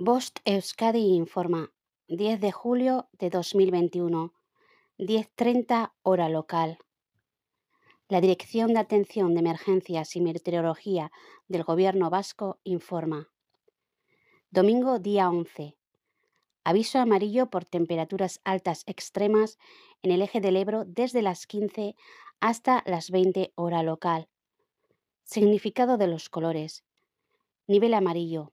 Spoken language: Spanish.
Bost Euskadi informa, 10 de julio de 2021, 10.30 hora local. La Dirección de Atención de Emergencias y Meteorología del Gobierno Vasco informa. Domingo día 11. Aviso amarillo por temperaturas altas extremas en el eje del Ebro desde las 15 hasta las 20 hora local. Significado de los colores. Nivel amarillo.